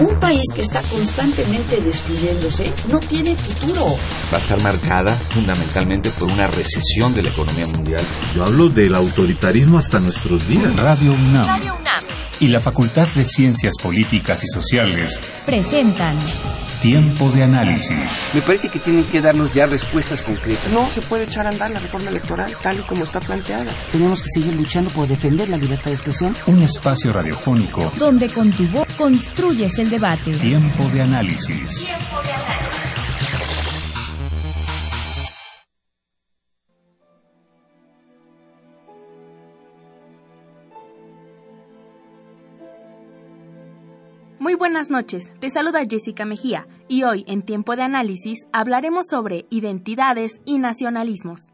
Un país que está constantemente destruyéndose no tiene futuro. Va a estar marcada fundamentalmente por una recesión de la economía mundial. Yo hablo del autoritarismo hasta nuestros días. Radio UNAM. Radio UNAM. Y la Facultad de Ciencias Políticas y Sociales presentan Tiempo de análisis. Me parece que tienen que darnos ya respuestas concretas. No se puede echar a andar la reforma electoral tal y como está planteada. Tenemos que seguir luchando por defender la libertad de expresión. Un espacio radiofónico donde con tu voz construyes el debate. Tiempo de análisis. Buenas noches, te saluda Jessica Mejía y hoy en Tiempo de Análisis hablaremos sobre identidades y nacionalismos.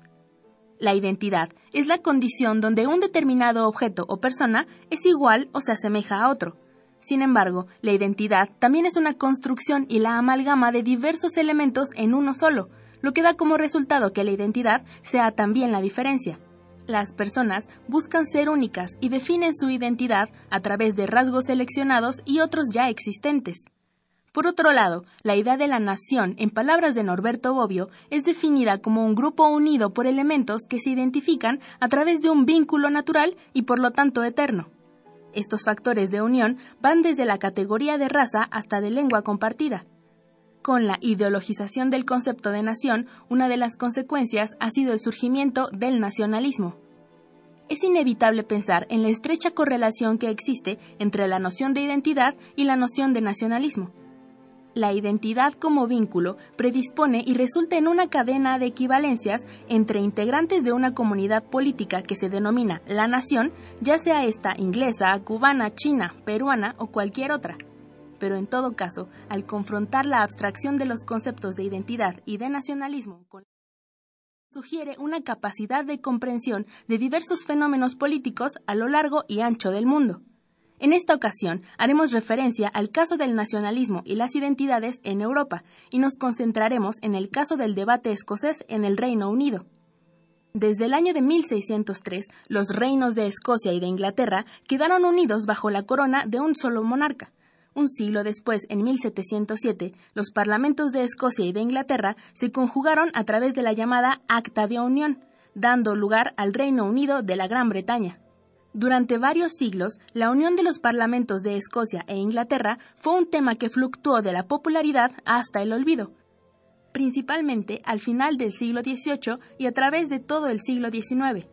La identidad es la condición donde un determinado objeto o persona es igual o se asemeja a otro. Sin embargo, la identidad también es una construcción y la amalgama de diversos elementos en uno solo, lo que da como resultado que la identidad sea también la diferencia. Las personas buscan ser únicas y definen su identidad a través de rasgos seleccionados y otros ya existentes. Por otro lado, la idea de la nación, en palabras de Norberto Bobbio, es definida como un grupo unido por elementos que se identifican a través de un vínculo natural y por lo tanto eterno. Estos factores de unión van desde la categoría de raza hasta de lengua compartida. Con la ideologización del concepto de nación, una de las consecuencias ha sido el surgimiento del nacionalismo. Es inevitable pensar en la estrecha correlación que existe entre la noción de identidad y la noción de nacionalismo. La identidad como vínculo predispone y resulta en una cadena de equivalencias entre integrantes de una comunidad política que se denomina la nación, ya sea esta inglesa, cubana, china, peruana o cualquier otra pero en todo caso, al confrontar la abstracción de los conceptos de identidad y de nacionalismo con sugiere una capacidad de comprensión de diversos fenómenos políticos a lo largo y ancho del mundo. En esta ocasión haremos referencia al caso del nacionalismo y las identidades en Europa y nos concentraremos en el caso del debate escocés en el Reino Unido. Desde el año de 1603, los reinos de Escocia y de Inglaterra quedaron unidos bajo la corona de un solo monarca, un siglo después, en 1707, los parlamentos de Escocia y de Inglaterra se conjugaron a través de la llamada Acta de Unión, dando lugar al Reino Unido de la Gran Bretaña. Durante varios siglos, la unión de los parlamentos de Escocia e Inglaterra fue un tema que fluctuó de la popularidad hasta el olvido, principalmente al final del siglo XVIII y a través de todo el siglo XIX.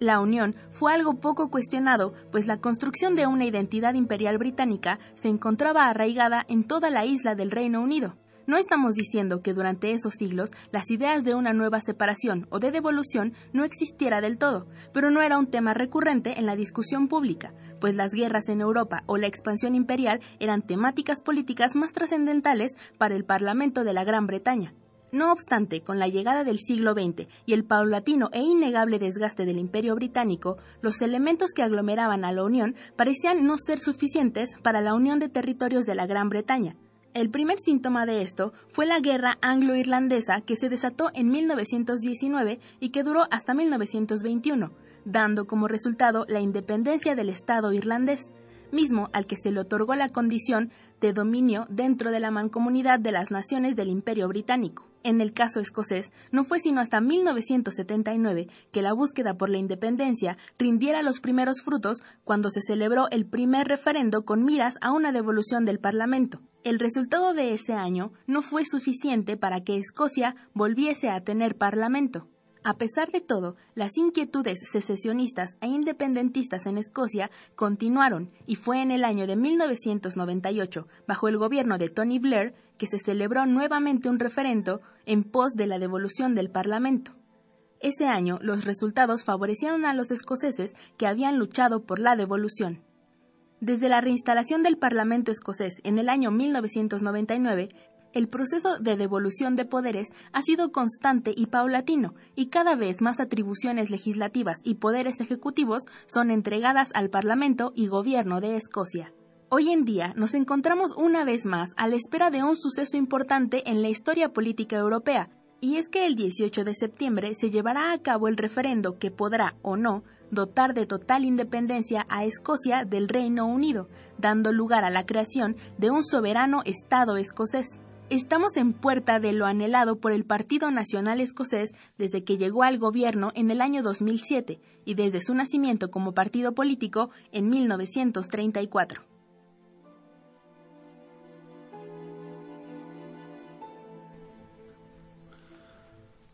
La unión fue algo poco cuestionado, pues la construcción de una identidad imperial británica se encontraba arraigada en toda la isla del Reino Unido. No estamos diciendo que durante esos siglos las ideas de una nueva separación o de devolución no existiera del todo, pero no era un tema recurrente en la discusión pública, pues las guerras en Europa o la expansión imperial eran temáticas políticas más trascendentales para el Parlamento de la Gran Bretaña. No obstante, con la llegada del siglo XX y el paulatino e innegable desgaste del Imperio británico, los elementos que aglomeraban a la Unión parecían no ser suficientes para la unión de territorios de la Gran Bretaña. El primer síntoma de esto fue la guerra anglo-irlandesa que se desató en 1919 y que duró hasta 1921, dando como resultado la independencia del Estado irlandés, mismo al que se le otorgó la condición de dominio dentro de la mancomunidad de las naciones del Imperio británico. En el caso escocés, no fue sino hasta 1979 que la búsqueda por la independencia rindiera los primeros frutos cuando se celebró el primer referendo con miras a una devolución del Parlamento. El resultado de ese año no fue suficiente para que Escocia volviese a tener Parlamento. A pesar de todo, las inquietudes secesionistas e independentistas en Escocia continuaron y fue en el año de 1998, bajo el gobierno de Tony Blair, que se celebró nuevamente un referendo en pos de la devolución del Parlamento. Ese año los resultados favorecieron a los escoceses que habían luchado por la devolución. Desde la reinstalación del Parlamento escocés en el año 1999, el proceso de devolución de poderes ha sido constante y paulatino, y cada vez más atribuciones legislativas y poderes ejecutivos son entregadas al Parlamento y Gobierno de Escocia. Hoy en día nos encontramos una vez más a la espera de un suceso importante en la historia política europea, y es que el 18 de septiembre se llevará a cabo el referendo que podrá o no dotar de total independencia a Escocia del Reino Unido, dando lugar a la creación de un soberano Estado escocés. Estamos en puerta de lo anhelado por el Partido Nacional Escocés desde que llegó al gobierno en el año 2007 y desde su nacimiento como partido político en 1934.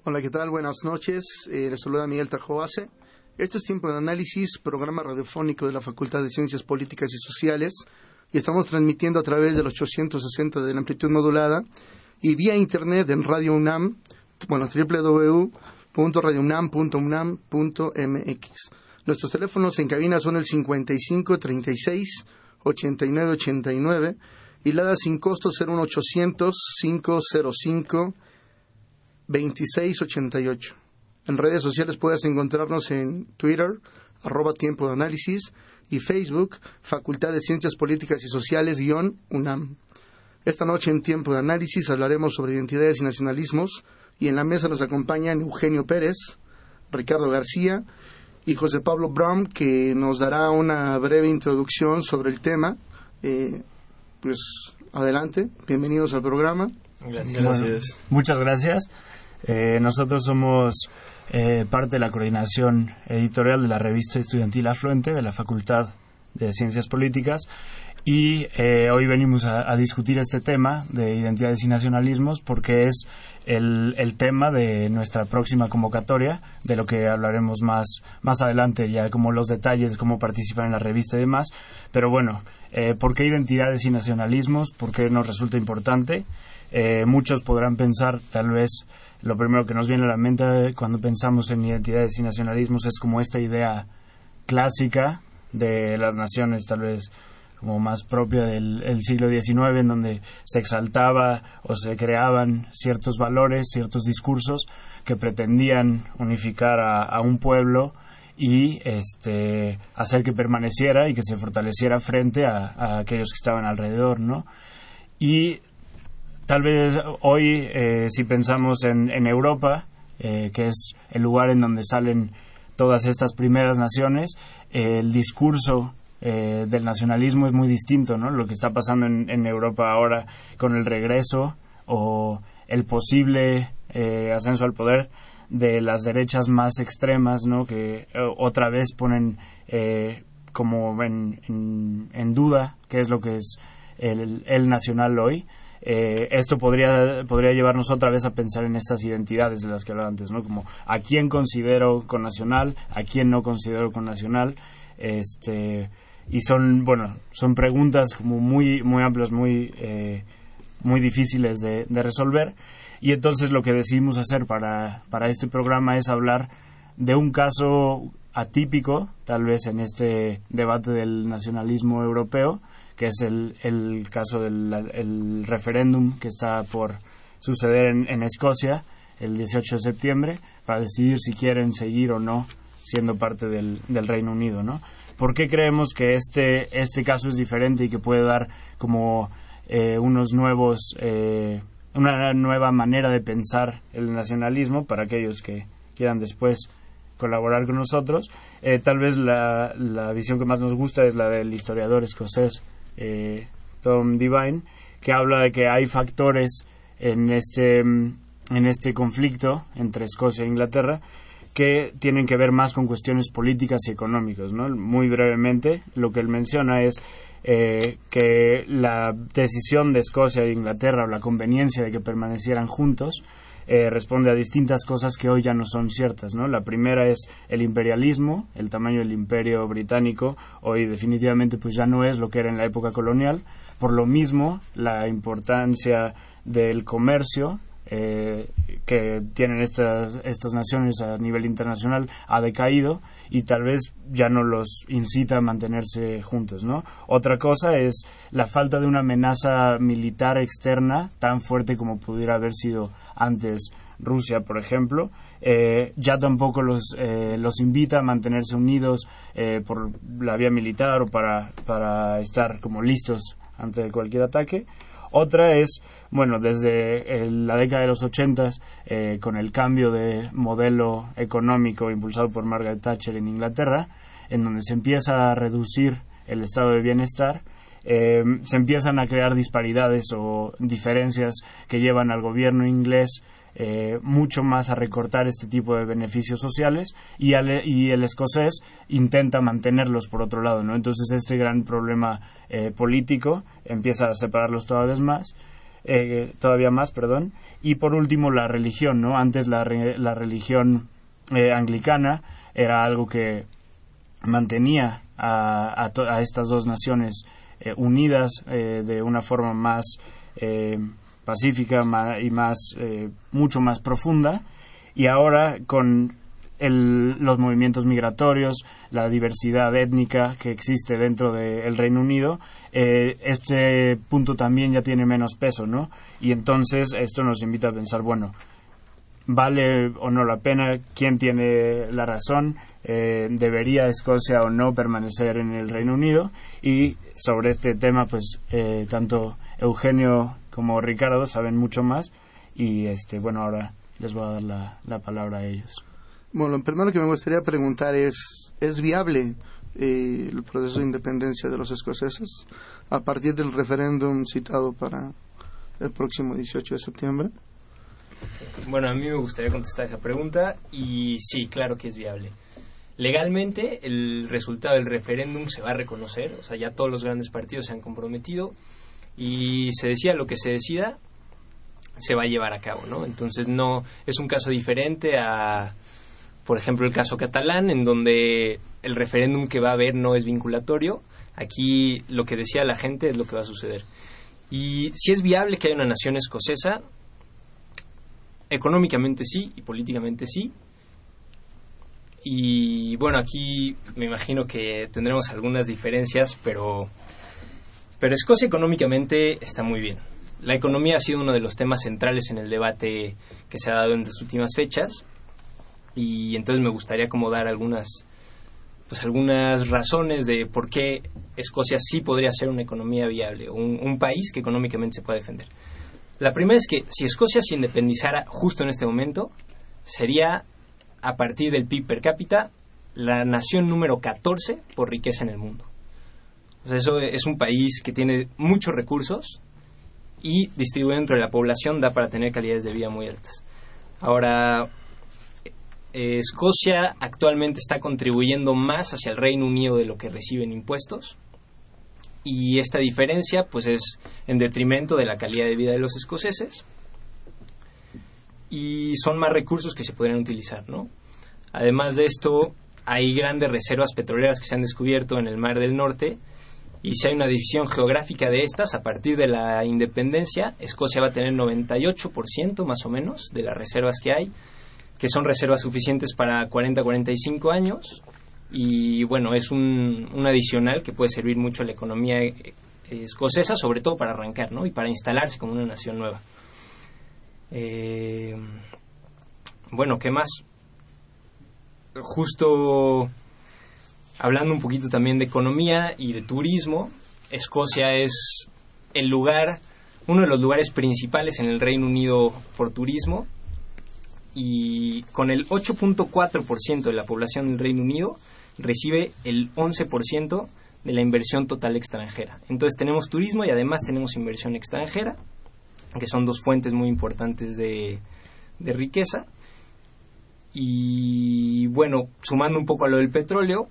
Hola, ¿qué tal? Buenas noches. Eh, les saluda Miguel Tajoase. Esto es Tiempo de Análisis, programa radiofónico de la Facultad de Ciencias Políticas y Sociales y estamos transmitiendo a través de los 860 de la amplitud modulada y vía internet en Radio UNAM, bueno, www.radiounam.unam.mx. Nuestros teléfonos en cabina son el 55 36 89 89 y la sin costo 01800 505 2688. En redes sociales puedes encontrarnos en Twitter, arroba tiempo de análisis, y Facebook, Facultad de Ciencias Políticas y Sociales, guion UNAM. Esta noche en Tiempo de Análisis hablaremos sobre identidades y nacionalismos y en la mesa nos acompañan Eugenio Pérez, Ricardo García y José Pablo Brom, que nos dará una breve introducción sobre el tema. Eh, pues adelante, bienvenidos al programa. Gracias. muchas gracias. Eh, nosotros somos eh, parte de la coordinación editorial de la revista estudiantil Afluente de la Facultad de Ciencias Políticas y eh, hoy venimos a, discutir este tema de identidades y nacionalismos porque es el, tema de nuestra próxima convocatoria, de lo que hablaremos más, más adelante, ya como los detalles, cómo participar en la revista y demás. Pero bueno, eh, ¿por qué identidades y nacionalismos? ¿Por qué nos resulta importante? muchos podrán pensar, tal vez, lo primero que nos viene a la mente cuando pensamos en identidades y nacionalismos es como esta idea clásica de las naciones, tal vez como más propia del siglo XIX, en donde se exaltaba o se creaban ciertos valores, ciertos discursos que pretendían unificar a, un pueblo y este, hacer que permaneciera y que se fortaleciera frente a, a, aquellos que estaban alrededor, ¿no? Y Tal vez hoy, eh, si pensamos en, Europa, eh, que es el lugar en donde salen todas estas primeras naciones, eh, el discurso del nacionalismo es muy distinto, ¿no? Lo que está pasando en, Europa ahora con el regreso o el posible ascenso al poder de las derechas más extremas, ¿no? Que otra vez ponen como en, en, duda qué es lo que es el, el nacional hoy. Eh, esto podría, podría llevarnos otra vez a pensar en estas identidades de las que hablaba antes, ¿no? Como a quién considero con nacional, a quién no considero con nacional, este, y son, bueno, son preguntas como muy, muy amplias, muy, eh, muy difíciles de, de, resolver, y entonces lo que decidimos hacer para, para este programa es hablar de un caso atípico, tal vez en este debate del nacionalismo europeo, que es el, el caso del referéndum que está por suceder en, Escocia el 18 de septiembre para decidir si quieren seguir o no siendo parte del, del Reino Unido, ¿no? ¿Por qué creemos que este, este caso es diferente y que puede dar como eh, unos nuevos, eh, una nueva manera de pensar el nacionalismo para aquellos que quieran después colaborar con nosotros? Eh, tal vez la, la visión que más nos gusta es la del historiador escocés eh, Tom Divine, que habla de que hay factores en este, en este conflicto entre Escocia e Inglaterra que tienen que ver más con cuestiones políticas y económicas. ¿no? Muy brevemente, lo que él menciona es eh, que la decisión de Escocia e Inglaterra o la conveniencia de que permanecieran juntos eh, responde a distintas cosas que hoy ya no son ciertas. ¿no? La primera es el imperialismo, el tamaño del imperio británico hoy definitivamente pues ya no es lo que era en la época colonial. Por lo mismo, la importancia del comercio eh, que tienen estas, estas naciones a nivel internacional ha decaído y tal vez ya no los incita a mantenerse juntos, ¿no? Otra cosa es la falta de una amenaza militar externa tan fuerte como pudiera haber sido antes Rusia, por ejemplo, eh, ya tampoco los, eh, los invita a mantenerse unidos eh, por la vía militar o para, para estar como listos ante cualquier ataque. Otra es, bueno, desde la década de los 80, eh, con el cambio de modelo económico impulsado por Margaret Thatcher en Inglaterra, en donde se empieza a reducir el estado de bienestar, eh, se empiezan a crear disparidades o diferencias que llevan al gobierno inglés eh, mucho más a recortar este tipo de beneficios sociales y, el escocés intenta mantenerlos por otro lado, ¿no? Entonces este gran problema eh, político empieza a separarlos todavía más, eh, todavía más, perdón. Y por último la religión, ¿no? Antes la, la religión anglicana era algo que mantenía a, a, estas dos naciones unidas de una forma más pacífica y más eh, mucho más profunda y ahora con los movimientos migratorios, la diversidad étnica que existe dentro del Reino Unido, eh, este punto también ya tiene menos peso, ¿no? Y entonces esto nos invita a pensar, bueno, ¿vale o no la pena? ¿Quién tiene la razón? Eh, ¿Debería Escocia o no permanecer en el Reino Unido? Y sobre este tema, pues tanto Eugenio como Ricardo saben mucho más y este bueno ahora les voy a dar la, la palabra a ellos. Bueno, lo primero que me gustaría preguntar es, ¿es viable eh, el proceso de independencia de los escoceses a partir del referéndum citado para el próximo 18 de septiembre? Bueno, a mí me gustaría contestar esa pregunta y sí, claro que es viable. Legalmente el resultado del referéndum se va a reconocer, o sea, ya todos los grandes partidos se han comprometido y se decía lo que se decida se va a llevar a cabo, ¿no? Entonces no es un caso diferente a, por ejemplo, el caso catalán, en donde el referéndum que va a haber no es vinculatorio. Aquí lo que decía la gente es lo que va a suceder. Y si es viable que haya una nación escocesa, económicamente sí y políticamente sí. Y bueno, aquí me imagino que tendremos algunas diferencias, pero pero Escocia económicamente está muy bien. La economía ha sido uno de los temas centrales en el debate que se ha dado en las últimas fechas y entonces me gustaría como dar algunas pues algunas razones de por qué Escocia sí podría ser una economía viable, un, un país que económicamente se pueda defender. La primera es que si Escocia se independizara justo en este momento, sería a partir del PIB per cápita la nación número 14 por riqueza en el mundo eso es un país que tiene muchos recursos y distribuido dentro de la población da para tener calidades de vida muy altas. Ahora, eh, Escocia actualmente está contribuyendo más hacia el Reino Unido de lo que recibe en impuestos y esta diferencia pues es en detrimento de la calidad de vida de los escoceses y son más recursos que se podrían utilizar, ¿no? Además de esto, hay grandes reservas petroleras que se han descubierto en el Mar del Norte y si hay una división geográfica de estas, a partir de la independencia, Escocia va a tener 98% más o menos de las reservas que hay, que son reservas suficientes para 40-45 años. Y bueno, es un, adicional que puede servir mucho a la economía eh, escocesa, sobre todo para arrancar ¿no? y para instalarse como una nación nueva. Eh, bueno, ¿qué más? Justo hablando un poquito también de economía y de turismo, Escocia es el lugar, uno de los lugares principales en el Reino Unido por turismo y con el 8.4% de la población del Reino Unido recibe el 11% de la inversión total extranjera. Entonces tenemos turismo y además tenemos inversión extranjera, que son dos fuentes muy importantes de, de riqueza. Y bueno, sumando un poco a lo del petróleo,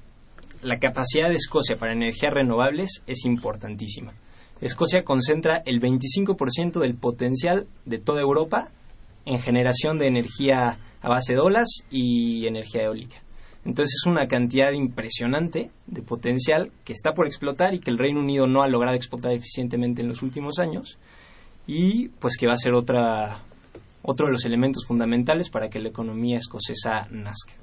la capacidad de Escocia para energías renovables es importantísima. Escocia concentra el 25% del potencial de toda Europa en generación de energía a base de olas y energía eólica. Entonces es una cantidad impresionante de potencial que está por explotar y que el Reino Unido no ha logrado explotar eficientemente en los últimos años y pues que va a ser otra, otro de los elementos fundamentales para que la economía escocesa nazca.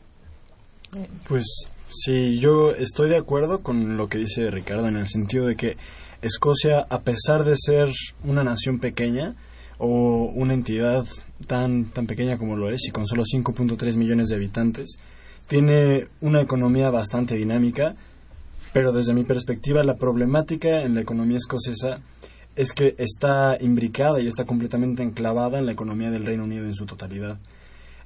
Pues Sí, yo estoy de acuerdo con lo que dice Ricardo en el sentido de que Escocia, a pesar de ser una nación pequeña o una entidad tan, tan pequeña como lo es y con solo 5.3 millones de habitantes, tiene una economía bastante dinámica, pero desde mi perspectiva la problemática en la economía escocesa es que está imbricada y está completamente enclavada en la economía del Reino Unido en su totalidad.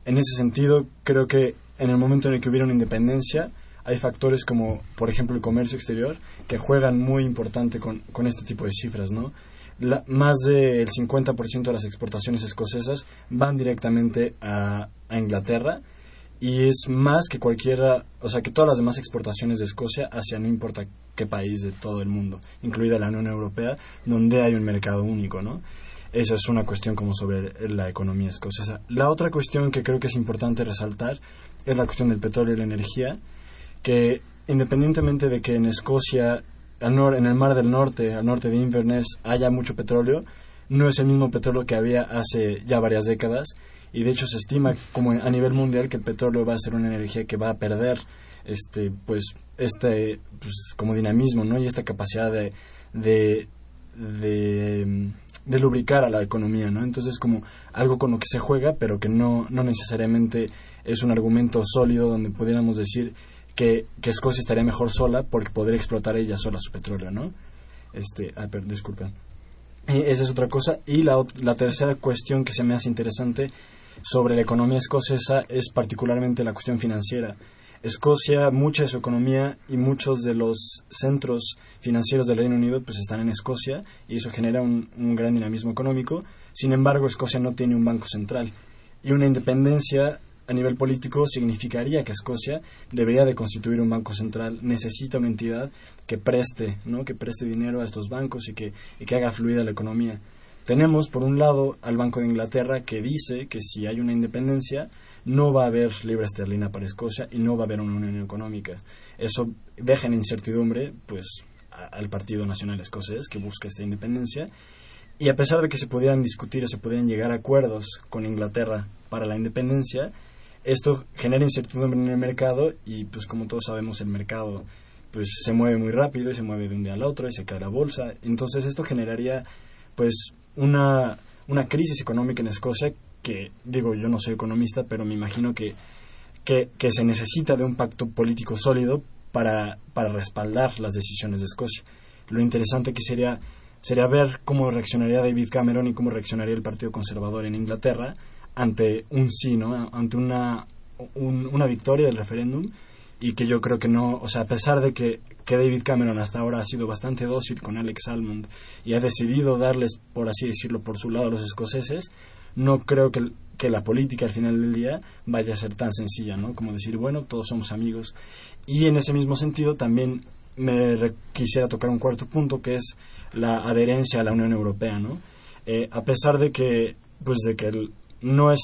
En ese sentido, creo que en el momento en el que hubiera una independencia, hay factores como, por ejemplo, el comercio exterior, que juegan muy importante con, este tipo de cifras, ¿no? La, más del 50% de las exportaciones escocesas van directamente a, a Inglaterra y es más que cualquiera, o sea, que todas las demás exportaciones de Escocia hacia no importa qué país de todo el mundo, incluida la Unión Europea, donde hay un mercado único, ¿no? Esa es una cuestión como sobre la economía escocesa. La otra cuestión que creo que es importante resaltar es la cuestión del petróleo y la energía, que independientemente de que en Escocia, en el Mar del Norte, al norte de Inverness, haya mucho petróleo, no es el mismo petróleo que había hace ya varias décadas. Y de hecho se estima como a nivel mundial que el petróleo va a ser una energía que va a perder este pues este pues, como dinamismo no y esta capacidad de, de, de lubricar a la economía no entonces como algo con lo que se juega pero que no no necesariamente es un argumento sólido donde pudiéramos decir que, Escocia estaría mejor sola porque podría explotar ella sola su petróleo no este ah, disculpen esa es otra cosa. Y la, la tercera cuestión que se me hace interesante sobre la economía escocesa es particularmente la cuestión financiera. Escocia, mucha de su economía y muchos de los centros financieros del Reino Unido pues están en Escocia y eso genera un, un gran dinamismo económico. Sin embargo, Escocia no tiene un banco central y una independencia a nivel político significaría que Escocia debería de constituir un banco central, necesita una entidad que preste, ¿no? que preste dinero a estos bancos y que, que haga fluida la economía. Tenemos, por un lado, al Banco de Inglaterra que dice que si hay una independencia, no va a haber libra esterlina para Escocia y no va a haber una unión económica. Eso deja en incertidumbre pues, al Partido Nacional Escocés que busca esta independencia. Y a pesar de que se pudieran discutir o se pudieran llegar a acuerdos con Inglaterra para la independencia, esto genera incertidumbre en el mercado y pues como todos sabemos el mercado pues se mueve muy rápido y se mueve de un día al otro y se cae la bolsa. Entonces esto generaría pues una, una crisis económica en Escocia que, digo, yo no soy economista, pero me imagino que, que, se necesita de un pacto político sólido para, para respaldar las decisiones de Escocia. Lo interesante que sería, sería ver cómo reaccionaría David Cameron y cómo reaccionaría el Partido Conservador en Inglaterra ante un sí, ¿no? ante una, una victoria del referéndum y que yo creo que no, o sea, a pesar de que, que, David Cameron hasta ahora ha sido bastante dócil con Alex Salmond y ha decidido darles, por así decirlo, por su lado a los escoceses, no creo que, que la política al final del día vaya a ser tan sencilla, ¿no? Como decir, bueno, todos somos amigos. Y en ese mismo sentido también me quisiera tocar un cuarto punto que es la adherencia a la Unión Europea, ¿no? Eh, a pesar de que, pues de que no es,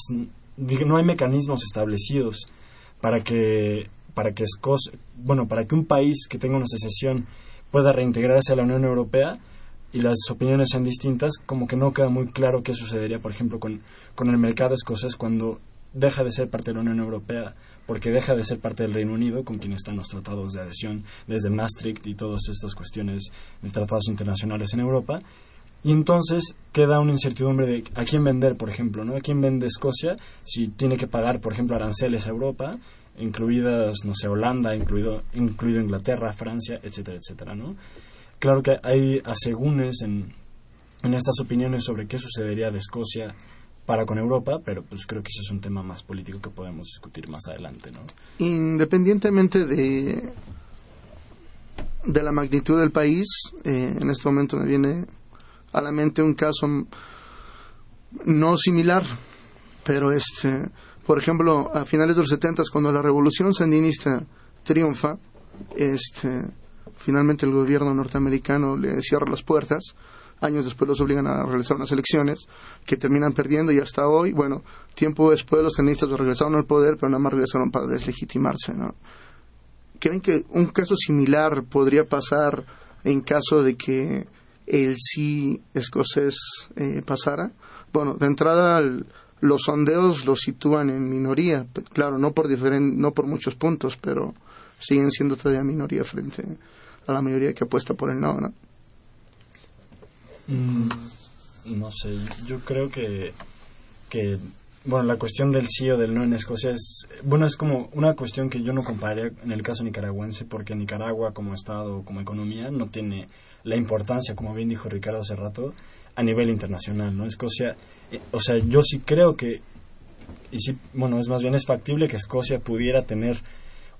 no hay mecanismos establecidos para que para que Escocia, bueno, para que un país que tenga una secesión pueda reintegrarse a la Unión Europea y las opiniones sean distintas, como que no queda muy claro qué sucedería, por ejemplo, con, con el mercado escocés cuando deja de ser parte de la Unión Europea, porque deja de ser parte del Reino Unido, con quien están los tratados de adhesión desde Maastricht y todas estas cuestiones de tratados internacionales en Europa. Y entonces queda una incertidumbre de a quién vender, por ejemplo, ¿no? ¿A quién vende Escocia si tiene que pagar, por ejemplo, aranceles a Europa incluidas, no sé, Holanda, incluido, incluido Inglaterra, Francia, etcétera, etcétera, ¿no? Claro que hay asegúnes en, en estas opiniones sobre qué sucedería de Escocia para con Europa, pero pues creo que ese es un tema más político que podemos discutir más adelante, ¿no? Independientemente de, de la magnitud del país, eh, en este momento me viene a la mente un caso no similar, pero este por ejemplo, a finales de los 70, cuando la revolución sandinista triunfa, este, finalmente el gobierno norteamericano le cierra las puertas. Años después los obligan a realizar unas elecciones que terminan perdiendo y hasta hoy, bueno, tiempo después los sandinistas regresaron al poder, pero nada más regresaron para deslegitimarse, ¿no? ¿Creen que un caso similar podría pasar en caso de que el sí escocés eh, pasara? Bueno, de entrada, los sondeos los sitúan en minoría, claro, no por, no por muchos puntos, pero siguen siendo todavía minoría frente a la mayoría que apuesta por el no, ¿no? Mm, no sé, yo creo que, que, bueno, la cuestión del sí o del no en Escocia es, bueno, es como una cuestión que yo no compararía en el caso nicaragüense, porque Nicaragua como Estado, como economía, no tiene la importancia, como bien dijo Ricardo hace rato, a nivel internacional, ¿no? Escocia, eh, o sea, yo sí creo que, y sí, bueno, es más bien es factible que Escocia pudiera tener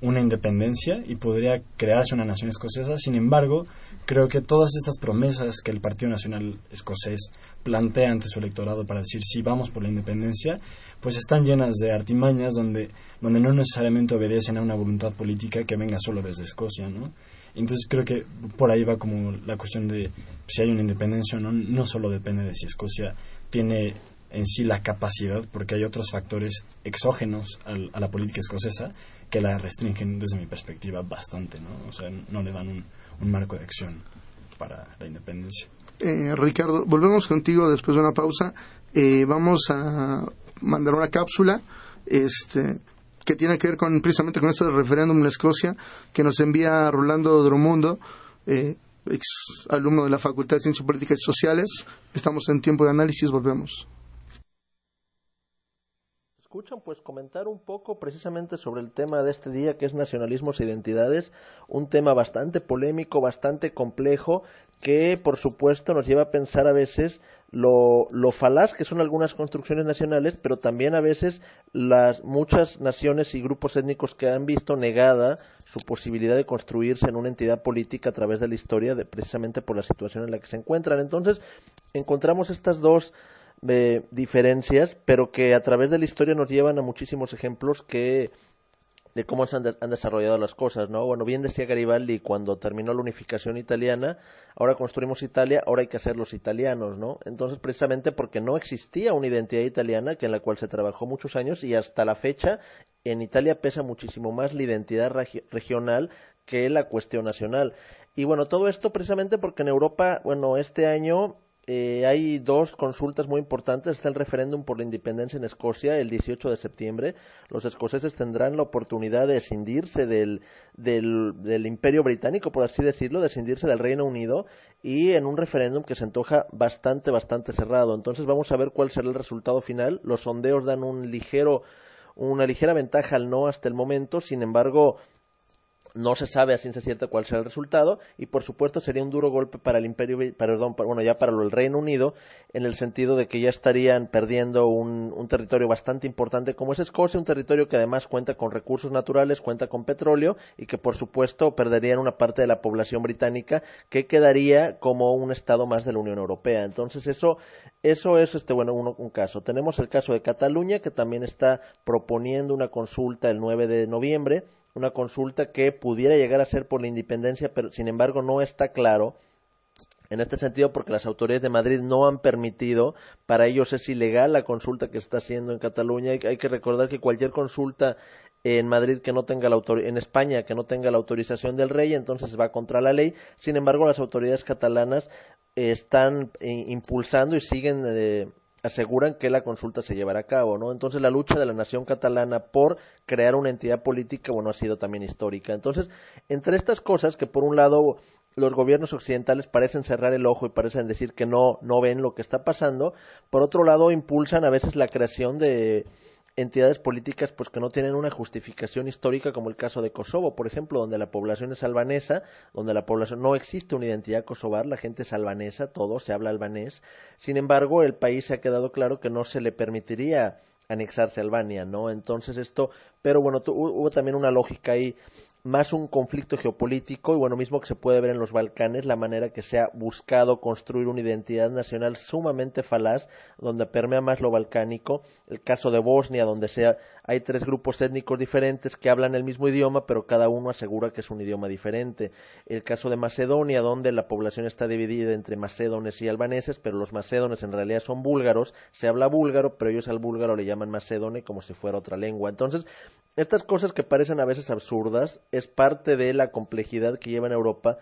una independencia y podría crearse una nación escocesa. Sin embargo, creo que todas estas promesas que el Partido Nacional Escocés plantea ante su electorado para decir sí vamos por la independencia, pues están llenas de artimañas donde, donde no necesariamente obedecen a una voluntad política que venga solo desde Escocia, ¿no? Entonces creo que por ahí va como la cuestión de si hay una independencia o no, no solo depende de si Escocia tiene en sí la capacidad, porque hay otros factores exógenos a la política escocesa que la restringen desde mi perspectiva bastante, ¿no? O sea, no le dan un, marco de acción para la independencia. Eh, Ricardo, volvemos contigo después de una pausa. Eh, vamos a mandar una cápsula este, que tiene que ver con precisamente con esto del referéndum en Escocia, que nos envía Rolando Dromundo, eh, ex alumno de la Facultad de Ciencias Políticas y Sociales. Estamos en tiempo de análisis, volvemos escuchan, pues comentar un poco precisamente sobre el tema de este día que es nacionalismos e identidades, un tema bastante polémico, bastante complejo, que por supuesto nos lleva a pensar a veces lo, lo falaz que son algunas construcciones nacionales, pero también a veces las muchas naciones y grupos étnicos que han visto negada su posibilidad de construirse en una entidad política a través de la historia, de, precisamente por la situación en la que se encuentran. Entonces, encontramos estas dos diferencias, pero que a través de la historia nos llevan a muchísimos ejemplos que de cómo se han, desarrollado las cosas, ¿no? Bueno, bien decía Garibaldi cuando terminó la unificación italiana, ahora construimos Italia, ahora hay que hacer los italianos, ¿no? Entonces, precisamente porque no existía una identidad italiana que en la cual se trabajó muchos años y hasta la fecha en Italia pesa muchísimo más la identidad regional que la cuestión nacional. Y bueno, todo esto precisamente porque en Europa, bueno, este año eh, hay dos consultas muy importantes. Está el referéndum por la independencia en Escocia el 18 de septiembre. Los escoceses tendrán la oportunidad de escindirse del, del, del, imperio británico, por así decirlo, de escindirse del Reino Unido y en un referéndum que se antoja bastante, bastante cerrado. Entonces vamos a ver cuál será el resultado final. Los sondeos dan un ligero, una ligera ventaja al no hasta el momento. Sin embargo, no se sabe a ciencia cierta cuál será el resultado y por supuesto sería un duro golpe para el imperio perdón bueno ya para el Reino Unido en el sentido de que ya estarían perdiendo un, un, territorio bastante importante como es Escocia un territorio que además cuenta con recursos naturales cuenta con petróleo y que por supuesto perderían una parte de la población británica que quedaría como un estado más de la Unión Europea. Entonces eso eso es este bueno un caso. Tenemos el caso de Cataluña que también está proponiendo una consulta el 9 de noviembre una consulta que pudiera llegar a ser por la independencia, pero sin embargo no está claro en este sentido porque las autoridades de Madrid no han permitido, para ellos es ilegal la consulta que está haciendo en Cataluña. Hay, hay que recordar que cualquier consulta en Madrid que no tenga la en España que no tenga la autorización del rey, entonces va contra la ley. Sin embargo, las autoridades catalanas están eh, impulsando y siguen eh, aseguran que la consulta se llevará a cabo, ¿no? Entonces la lucha de la nación catalana por crear una entidad política, bueno, ha sido también histórica. Entonces, entre estas cosas que por un lado los gobiernos occidentales parecen cerrar el ojo y parecen decir que no no ven lo que está pasando, por otro lado impulsan a veces la creación de entidades políticas pues que no tienen una justificación histórica como el caso de Kosovo, por ejemplo, donde la población es albanesa, donde la población no existe una identidad kosovar, la gente es albanesa, todo se habla albanés. Sin embargo, el país se ha quedado claro que no se le permitiría anexarse a Albania, ¿no? Entonces esto, pero bueno, hubo también una lógica ahí más un conflicto geopolítico y bueno, mismo que se puede ver en los Balcanes, la manera que se ha buscado construir una identidad nacional sumamente falaz, donde permea más lo balcánico, el caso de Bosnia, donde sea, hay tres grupos étnicos diferentes que hablan el mismo idioma, pero cada uno asegura que es un idioma diferente, el caso de Macedonia, donde la población está dividida entre macedones y albaneses, pero los macedones en realidad son búlgaros, se habla búlgaro, pero ellos al búlgaro le llaman macedone como si fuera otra lengua. Entonces, estas cosas que parecen a veces absurdas es parte de la complejidad que lleva en Europa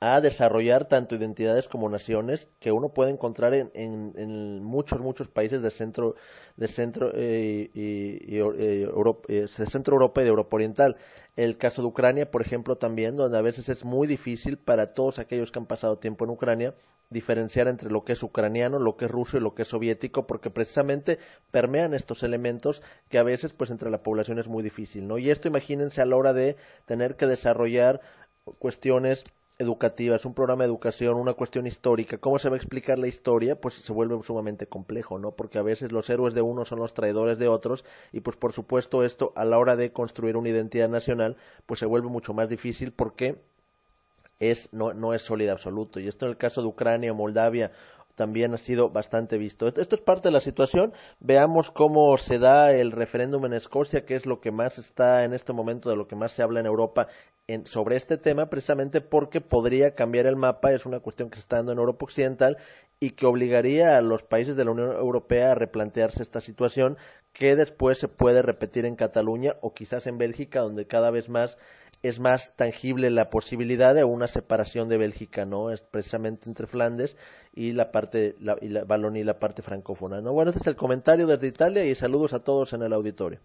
a desarrollar tanto identidades como naciones que uno puede encontrar en, en, muchos muchos países de centro de centro eh, y, eh, Europa, eh, de centro Europa y de Europa Oriental el caso de Ucrania por ejemplo también donde a veces es muy difícil para todos aquellos que han pasado tiempo en Ucrania diferenciar entre lo que es ucraniano, lo que es ruso y lo que es soviético, porque precisamente permean estos elementos que a veces pues entre la población es muy difícil, ¿no? Y esto imagínense a la hora de tener que desarrollar cuestiones educativa, es un programa de educación, una cuestión histórica, ¿cómo se va a explicar la historia? Pues se vuelve sumamente complejo, ¿no? Porque a veces los héroes de unos son los traidores de otros y pues por supuesto esto a la hora de construir una identidad nacional pues se vuelve mucho más difícil porque es, no, no es sólido absoluto. Y esto en el caso de Ucrania, Moldavia también ha sido bastante visto. Esto es parte de la situación. Veamos cómo se da el referéndum en Escocia, que es lo que más está en este momento, de lo que más se habla en Europa en, sobre este tema, precisamente porque podría cambiar el mapa. Es una cuestión que está dando en Europa Occidental y que obligaría a los países de la Unión Europea a replantearse esta situación que después se puede repetir en Cataluña o quizás en Bélgica, donde cada vez más es más tangible la posibilidad de una separación de Bélgica, ¿no? Es precisamente entre Flandes y la parte, la, y la y la parte francófona, ¿no? Bueno, este es el comentario desde Italia y saludos a todos en el auditorio.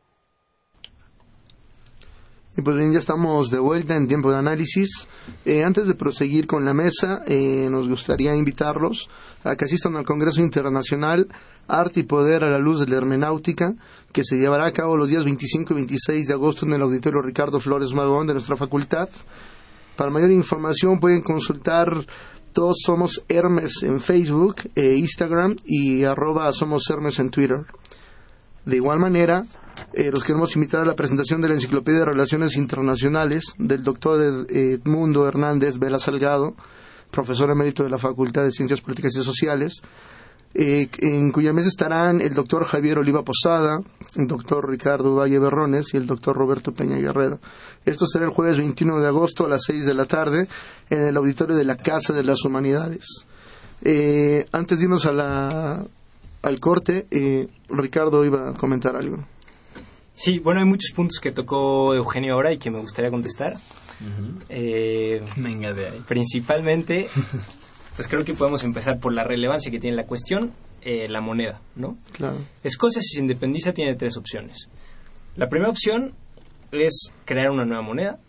Y pues bien, ya estamos de vuelta en tiempo de análisis. Eh, antes de proseguir con la mesa, eh, nos gustaría invitarlos a que asistan al Congreso Internacional Arte y Poder a la Luz de la Hermenáutica, que se llevará a cabo los días 25 y 26 de agosto en el Auditorio Ricardo Flores Magón de nuestra facultad. Para mayor información pueden consultar Todos Somos Hermes en Facebook e Instagram y arroba Somos Hermes en Twitter. De igual manera, eh, los queremos invitar a la presentación de la Enciclopedia de Relaciones Internacionales del doctor Edmundo Hernández Vela Salgado, profesor emérito de la Facultad de Ciencias Políticas y Sociales, eh, en cuya mesa estarán el doctor Javier Oliva Posada, el doctor Ricardo Valle Berrones y el doctor Roberto Peña Guerrero. Esto será el jueves 21 de agosto a las 6 de la tarde en el auditorio de la Casa de las Humanidades. Eh, antes de irnos al corte, eh, Ricardo iba a comentar algo. Sí, bueno, hay muchos puntos que tocó Eugenio ahora y que me gustaría contestar. Venga de ahí. Principalmente pues creo que podemos empezar por la relevancia que tiene la cuestión, eh, la moneda, ¿no? Claro. Escocia, si se independiza, tiene tres opciones. La primera opción es crear una nueva moneda.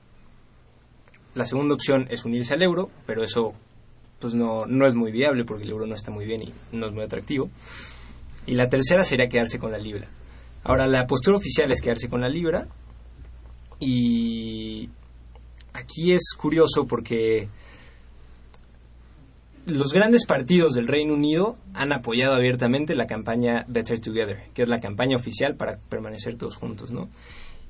La segunda opción es unirse al euro, pero eso pues no, no es muy viable porque el euro no está muy bien y no es muy atractivo. Y la tercera sería quedarse con la libra. Ahora, la postura oficial es quedarse con la libra y aquí es curioso porque los grandes partidos del Reino Unido han apoyado abiertamente la campaña Better Together, que es la campaña oficial para permanecer todos juntos, ¿no?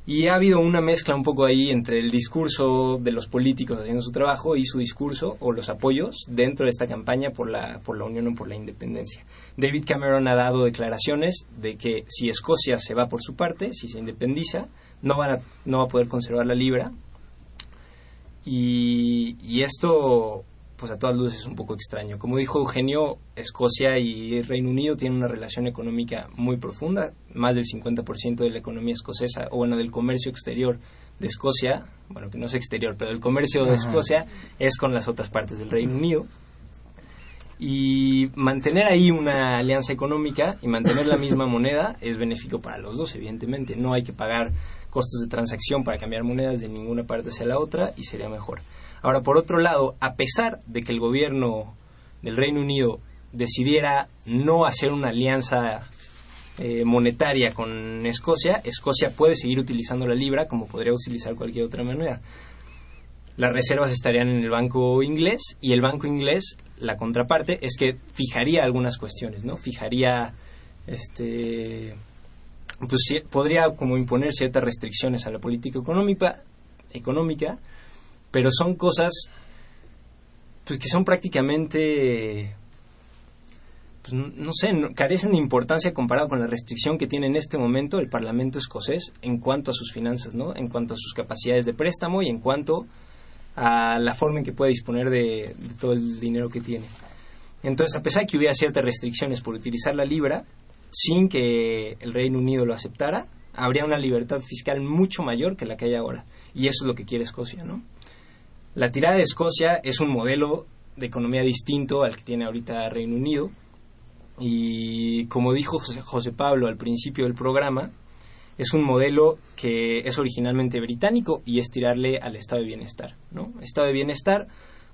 Y ha habido una mezcla un poco ahí entre el discurso de los políticos haciendo su trabajo y su discurso o los apoyos dentro de esta campaña por la, por la unión o por la independencia. David Cameron ha dado declaraciones de que si Escocia se va por su parte, si se independiza, no, van no va a poder conservar la libra. Y, y esto pues a todas luces es un poco extraño. Como dijo Eugenio, Escocia y Reino Unido tienen una relación económica muy profunda. Más del 50% de la economía escocesa, o bueno, del comercio exterior de Escocia, bueno, que no es exterior, pero el comercio de Escocia es con las otras partes del Reino Unido. Y mantener ahí una alianza económica y mantener la misma moneda es benéfico para los dos, evidentemente. No hay que pagar costos de transacción para cambiar monedas de ninguna parte hacia la otra y sería mejor. Ahora, por otro lado, a pesar de que el gobierno del Reino Unido decidiera no hacer una alianza eh, monetaria con Escocia, Escocia puede seguir utilizando la libra como podría utilizar cualquier otra moneda. Las reservas estarían en el banco inglés y el banco inglés, la contraparte, es que fijaría algunas cuestiones, ¿no? Fijaría, este, pues podría como imponer ciertas restricciones a la política económica, económica pero son cosas pues que son prácticamente pues, no sé, carecen de importancia comparado con la restricción que tiene en este momento el Parlamento escocés en cuanto a sus finanzas, ¿no? En cuanto a sus capacidades de préstamo y en cuanto a la forma en que puede disponer de, de todo el dinero que tiene. Entonces, a pesar de que hubiera ciertas restricciones por utilizar la libra, sin que el Reino Unido lo aceptara, habría una libertad fiscal mucho mayor que la que hay ahora. Y eso es lo que quiere Escocia, ¿no? La tirada de Escocia es un modelo de economía distinto al que tiene ahorita Reino Unido. Y como dijo José, Pablo al principio del programa, es un modelo que es originalmente británico y es tirarle al estado de bienestar. ¿no? Estado de bienestar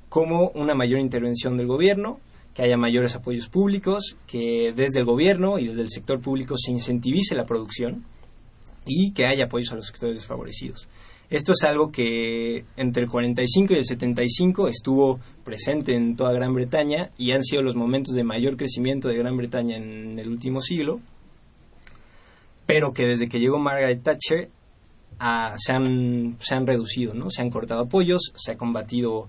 como una mayor intervención del gobierno, que haya mayores apoyos públicos, que desde el gobierno y desde el sector público se incentivice la producción y que haya apoyos a los sectores desfavorecidos. Esto es algo que entre el 45 y el 75 estuvo presente en toda Gran Bretaña y han sido los momentos de mayor crecimiento de Gran Bretaña en el último siglo, pero que desde que llegó Margaret Thatcher ah, se, han, se han reducido, ¿no? Se han cortado apoyos, se ha combatido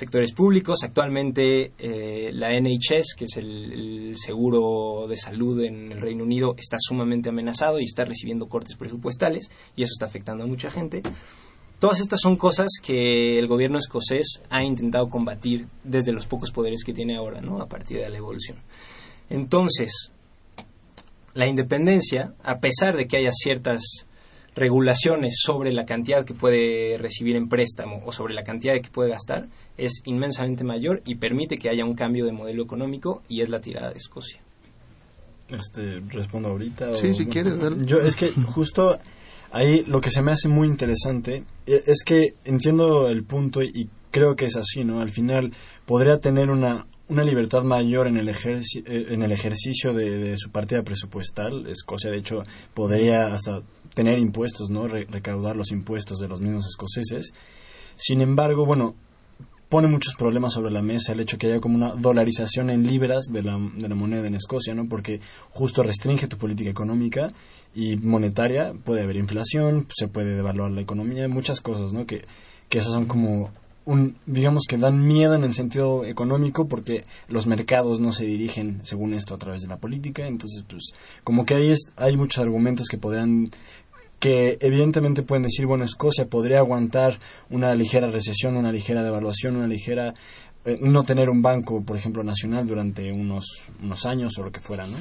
sectores públicos. Actualmente eh, la NHS, que es el, el, seguro de salud en el Reino Unido, está sumamente amenazado y está recibiendo cortes presupuestales y eso está afectando a mucha gente. Todas estas son cosas que el gobierno escocés ha intentado combatir desde los pocos poderes que tiene ahora, ¿no? A partir de la evolución. Entonces, la independencia, a pesar de que haya ciertas regulaciones sobre la cantidad que puede recibir en préstamo o sobre la cantidad que puede gastar es inmensamente mayor y permite que haya un cambio de modelo económico y es la tirada de Escocia. Este, respondo ahorita. Sí, si quieres. Yo es que justo ahí lo que se me hace muy interesante e, es que entiendo el punto y creo que es así, ¿no? Al final podría tener una una libertad mayor en el, ejerci en el ejercicio de, de, su partida presupuestal. Escocia, de hecho, podría hasta tener impuestos, ¿no? Re recaudar los impuestos de los mismos escoceses. Sin embargo, bueno, pone muchos problemas sobre la mesa el hecho que haya como una dolarización en libras de la, de la moneda en Escocia, ¿no? Porque justo restringe tu política económica y monetaria, puede haber inflación, se puede devaluar la economía, muchas cosas, ¿no? Que, que esas son como un, digamos que dan miedo en el sentido económico porque los mercados no se dirigen según esto a través de la política. Entonces pues como que ahí es, hay muchos argumentos que podrían que evidentemente pueden decir bueno Escocia podría aguantar una ligera recesión una ligera devaluación una ligera eh, no tener un banco por ejemplo nacional durante unos unos años o lo que fuera no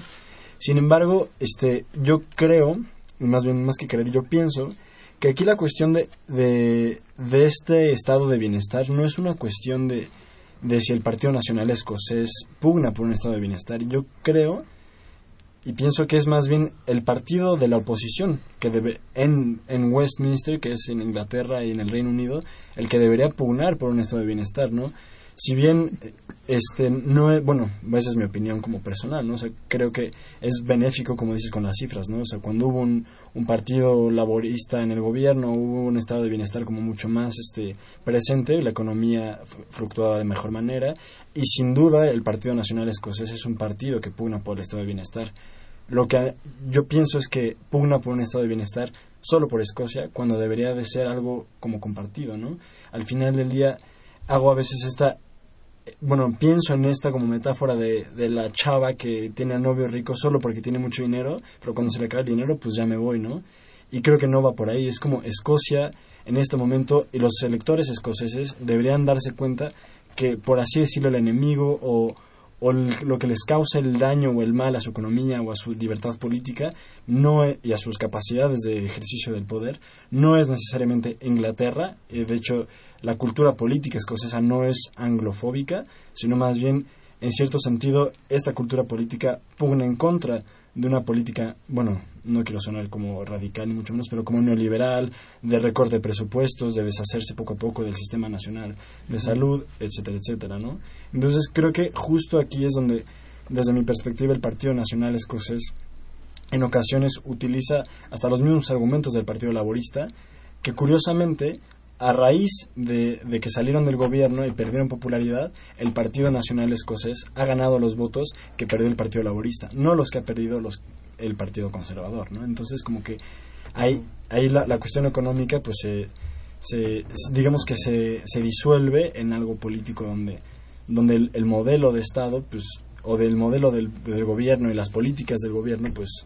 sin embargo este yo creo más bien más que creer yo pienso que aquí la cuestión de, de, de, este estado de bienestar no es una cuestión de, de si el Partido Nacional Escocés pugna por un estado de bienestar. Yo creo y pienso que es más bien el partido de la oposición que debe en, en Westminster, que es en Inglaterra y en el Reino Unido, el que debería pugnar por un estado de bienestar, ¿no? Si bien este no es, bueno, esa es mi opinión como personal, ¿no? O creo que es benéfico, como dices, con las cifras, ¿no? O sea, cuando hubo un, un partido laborista en el gobierno, hubo un estado de bienestar como mucho más este presente, la economía fluctuaba de mejor manera, y sin duda el Partido Nacional Escocés es un partido que pugna por el estado de bienestar. Lo que yo pienso es que pugna por un estado de bienestar solo por Escocia, cuando debería de ser algo como compartido, ¿no? Al final del día hago a veces esta bueno, pienso en esta como metáfora de, de la chava que tiene al novio rico solo porque tiene mucho dinero, pero cuando se le cae el dinero, pues ya me voy, ¿no? Y creo que no va por ahí. Es como Escocia en este momento y los electores escoceses deberían darse cuenta que, por así decirlo, el enemigo o, o lo que les causa el daño o el mal a su economía o a su libertad política no y a sus capacidades de ejercicio del poder no es necesariamente Inglaterra. de hecho, la cultura política escocesa no es anglofóbica, sino más bien, en cierto sentido, esta cultura política pugna en contra de una política, bueno, no quiero sonar como radical ni mucho menos, pero como neoliberal, de recorte de presupuestos, de deshacerse poco a poco del sistema nacional de salud, etcétera, etcétera, ¿no? Entonces creo que justo aquí es donde, desde mi perspectiva, el Partido Nacional Escocés en ocasiones utiliza hasta los mismos argumentos del Partido Laborista, que curiosamente a raíz de, de, que salieron del gobierno y perdieron popularidad, el Partido Nacional Escocés ha ganado los votos que perdió el Partido Laborista, no los que ha perdido los, el Partido Conservador, ¿no? Entonces, como que ahí, ahí la, la cuestión económica, pues, se, se, digamos que se, se disuelve en algo político donde, donde el, el modelo de Estado, pues, o del modelo del, del gobierno y las políticas del gobierno, pues,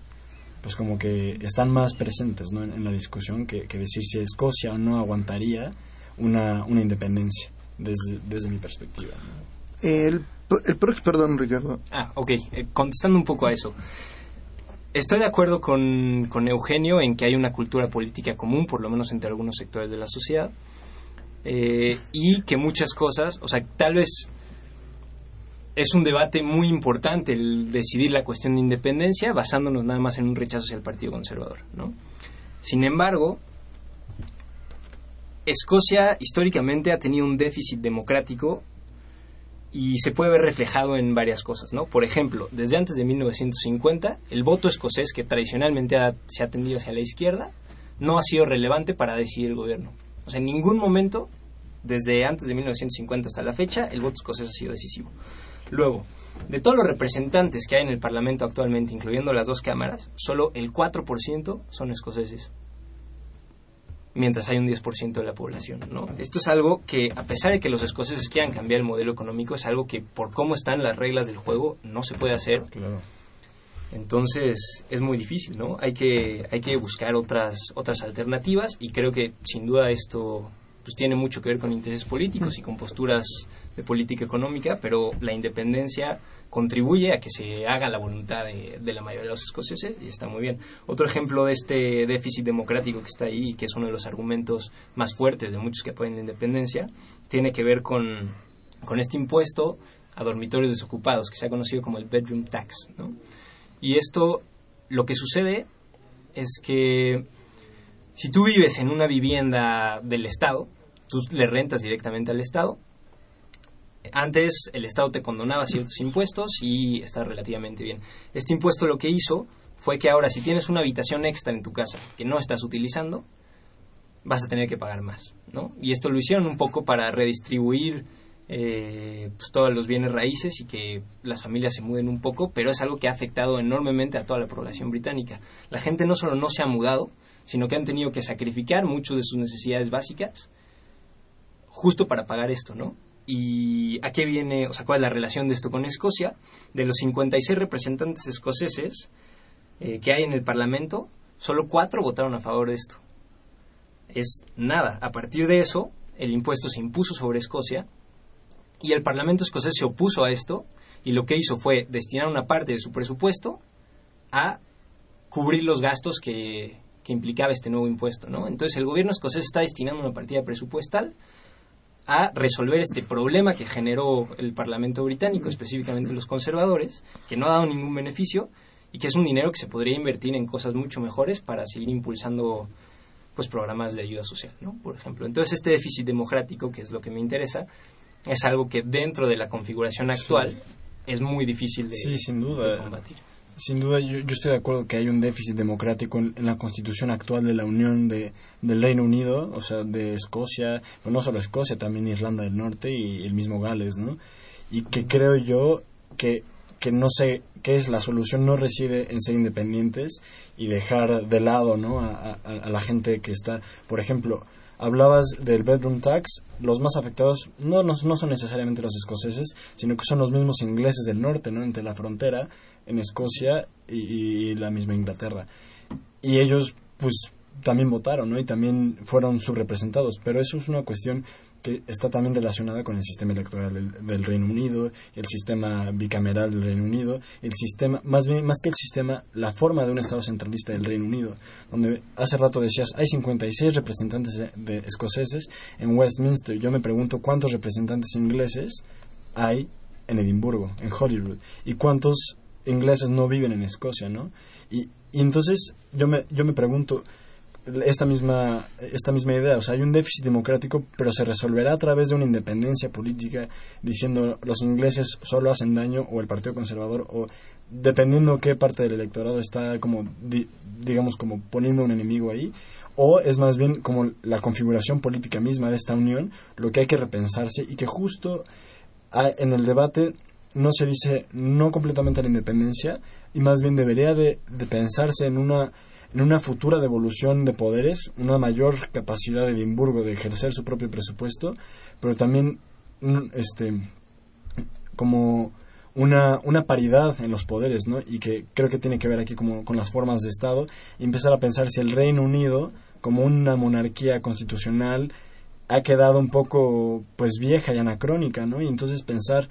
pues como que están más presentes ¿no? en, en la discusión que, que, decir si Escocia o no aguantaría una, una independencia desde, desde mi perspectiva. ¿no? El, el, perdón, Ricardo. Ah, ok. Eh, contestando un poco a eso. Estoy de acuerdo con, con, Eugenio en que hay una cultura política común, por lo menos entre algunos sectores de la sociedad, eh, y que muchas cosas, o sea, tal vez es un debate muy importante el decidir la cuestión de independencia basándonos nada más en un rechazo hacia el Partido Conservador, ¿no? Sin embargo, Escocia históricamente ha tenido un déficit democrático y se puede ver reflejado en varias cosas, ¿no? Por ejemplo, desde antes de 1950, el voto escocés, que tradicionalmente se ha tendido hacia la izquierda, no ha sido relevante para decidir el gobierno. O sea, en ningún momento, desde antes de 1950 hasta la fecha, el voto escocés ha sido decisivo. Luego, de todos los representantes que hay en el Parlamento actualmente, incluyendo las dos cámaras, solo el 4% son escoceses mientras hay un 10% de la población, ¿no? Esto es algo que, a pesar de que los escoceses quieran cambiar el modelo económico, es algo que, por cómo están las reglas del juego, no se puede hacer. Entonces, es muy difícil, ¿no? Hay que, hay que buscar otras, otras alternativas y creo que, sin duda, esto pues tiene mucho que ver con intereses políticos y con posturas de política económica, pero la independencia contribuye a que se haga la voluntad de, la mayoría de los escoceses y está muy bien. Otro ejemplo de este déficit democrático que está ahí, que es uno de los argumentos más fuertes de muchos que apoyan la independencia, tiene que ver con, con este impuesto a dormitorios desocupados, que se ha conocido como el bedroom tax. ¿no? Y esto, lo que sucede es que si tú vives en una vivienda del Estado, tú le rentas directamente al Estado. Antes el Estado te condonaba ciertos impuestos y está relativamente bien. Este impuesto lo que hizo fue que ahora si tienes una habitación extra en tu casa que no estás utilizando, vas a tener que pagar más, ¿no? Y esto lo hicieron un poco para redistribuir eh, pues, todos los bienes raíces y que las familias se muden un poco, pero es algo que ha afectado enormemente a toda la población británica. La gente no solo no se ha mudado, sino que han tenido que sacrificar muchas de sus necesidades básicas justo para pagar esto, ¿no? ¿Y a qué viene, o sea, cuál es la relación de esto con Escocia? De los 56 representantes escoceses eh, que hay en el Parlamento, solo cuatro votaron a favor de esto. Es nada. A partir de eso, el impuesto se impuso sobre Escocia y el Parlamento escocés se opuso a esto y lo que hizo fue destinar una parte de su presupuesto a cubrir los gastos que, que implicaba este nuevo impuesto, ¿no? Entonces el gobierno escocés está destinando una partida presupuestal a resolver este problema que generó el Parlamento británico, específicamente los conservadores, que no ha dado ningún beneficio y que es un dinero que se podría invertir en cosas mucho mejores para seguir impulsando pues programas de ayuda social, ¿no? Por ejemplo. Entonces este déficit democrático, que es lo que me interesa, es algo que dentro de la configuración actual es muy difícil de, sí, sin duda. de combatir. Sin duda, yo, estoy de acuerdo que hay un déficit democrático en, la constitución actual de la Unión de, del Reino Unido, o sea, de Escocia, no solo Escocia, también Irlanda del Norte y el mismo Gales, ¿no? Y que creo yo que, que no sé qué es la solución, no reside en ser independientes y dejar de lado, ¿no? A, a la gente que está, por ejemplo, hablabas del bedroom tax, los más afectados no, no, no, son necesariamente los escoceses, sino que son los mismos ingleses del norte, ¿no? Entre la frontera en Escocia y, la misma Inglaterra. Y ellos, pues, también votaron, ¿no? Y también fueron subrepresentados. Pero eso es una cuestión que está también relacionada con el sistema electoral del, Reino Unido, el sistema bicameral del Reino Unido, el sistema, más bien, más que el sistema, la forma de un Estado centralista del Reino Unido, donde hace rato decías, hay 56 representantes de escoceses en Westminster. Yo me pregunto cuántos representantes ingleses hay en Edimburgo, en Holyrood, y cuántos ingleses no viven en Escocia, ¿no? Y, entonces yo me, yo me pregunto, esta misma, esta misma idea. O sea, hay un déficit democrático, pero se resolverá a través de una independencia política, diciendo los ingleses solo hacen daño o el Partido Conservador, o dependiendo qué parte del electorado está como, digamos, como poniendo un enemigo ahí. O es más bien como la configuración política misma de esta unión, lo que hay que repensarse y que justo en el debate no se dice no completamente a la independencia y más bien debería de, pensarse en una en una futura devolución de poderes, una mayor capacidad de Edimburgo de ejercer su propio presupuesto, pero también este como una, una paridad en los poderes, ¿no? Y que creo que tiene que ver aquí como con las formas de Estado y empezar a pensar si el Reino Unido, como una monarquía constitucional, ha quedado un poco pues vieja y anacrónica, ¿no? Y entonces pensar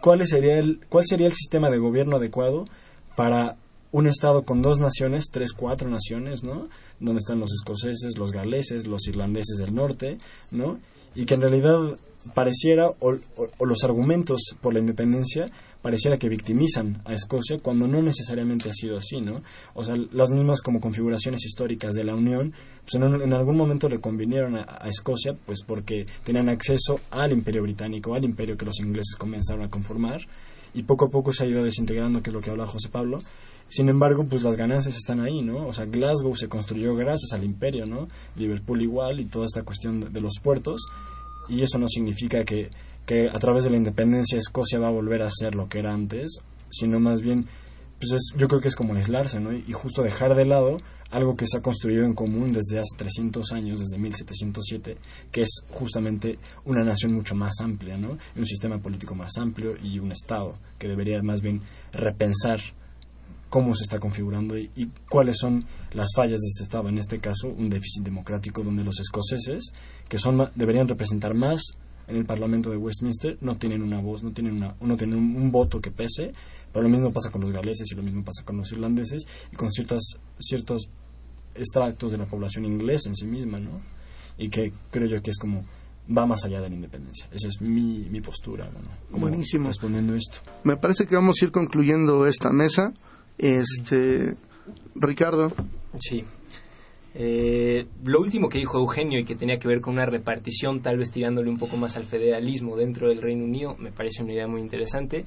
cuál sería el, cuál sería el sistema de gobierno adecuado para un estado con dos naciones, tres, cuatro naciones, ¿no? Donde están los escoceses, los galeses, los irlandeses del norte, ¿no? Y que en realidad pareciera, o, los argumentos por la independencia, pareciera que victimizan a Escocia cuando no necesariamente ha sido así, ¿no? O sea, las mismas como configuraciones históricas de la Unión, pues en, algún momento le convinieron a, Escocia, pues porque tenían acceso al imperio británico, al imperio que los ingleses comenzaron a conformar, y poco a poco se ha ido desintegrando, que es lo que habla José Pablo. Sin embargo, pues las ganancias están ahí, ¿no? O sea, Glasgow se construyó gracias al imperio, ¿no? Liverpool igual y toda esta cuestión de los puertos. Y eso no significa que, que a través de la independencia Escocia va a volver a ser lo que era antes, sino más bien, pues es, yo creo que es como aislarse, ¿no? Y justo dejar de lado algo que se ha construido en común desde hace 300 años, desde 1707, que es justamente una nación mucho más amplia, ¿no? Un sistema político más amplio y un Estado que debería más bien repensar cómo se está configurando y, y, cuáles son las fallas de este Estado. En este caso, un déficit democrático donde los escoceses, que son deberían representar más en el Parlamento de Westminster, no tienen una voz, no tienen, una, no tienen un, un, voto que pese, pero lo mismo pasa con los galeses y lo mismo pasa con los irlandeses y con ciertas, ciertos extractos de la población inglesa en sí misma, ¿no? Y que creo yo que es como va más allá de la independencia. Esa es mi, mi postura, bueno, Buenísimo. Respondiendo esto. Me parece que vamos a ir concluyendo esta mesa. Este, Ricardo. Sí. Eh, lo último que dijo Eugenio y que tenía que ver con una repartición, tal vez tirándole un poco más al federalismo dentro del Reino Unido, me parece una idea muy interesante.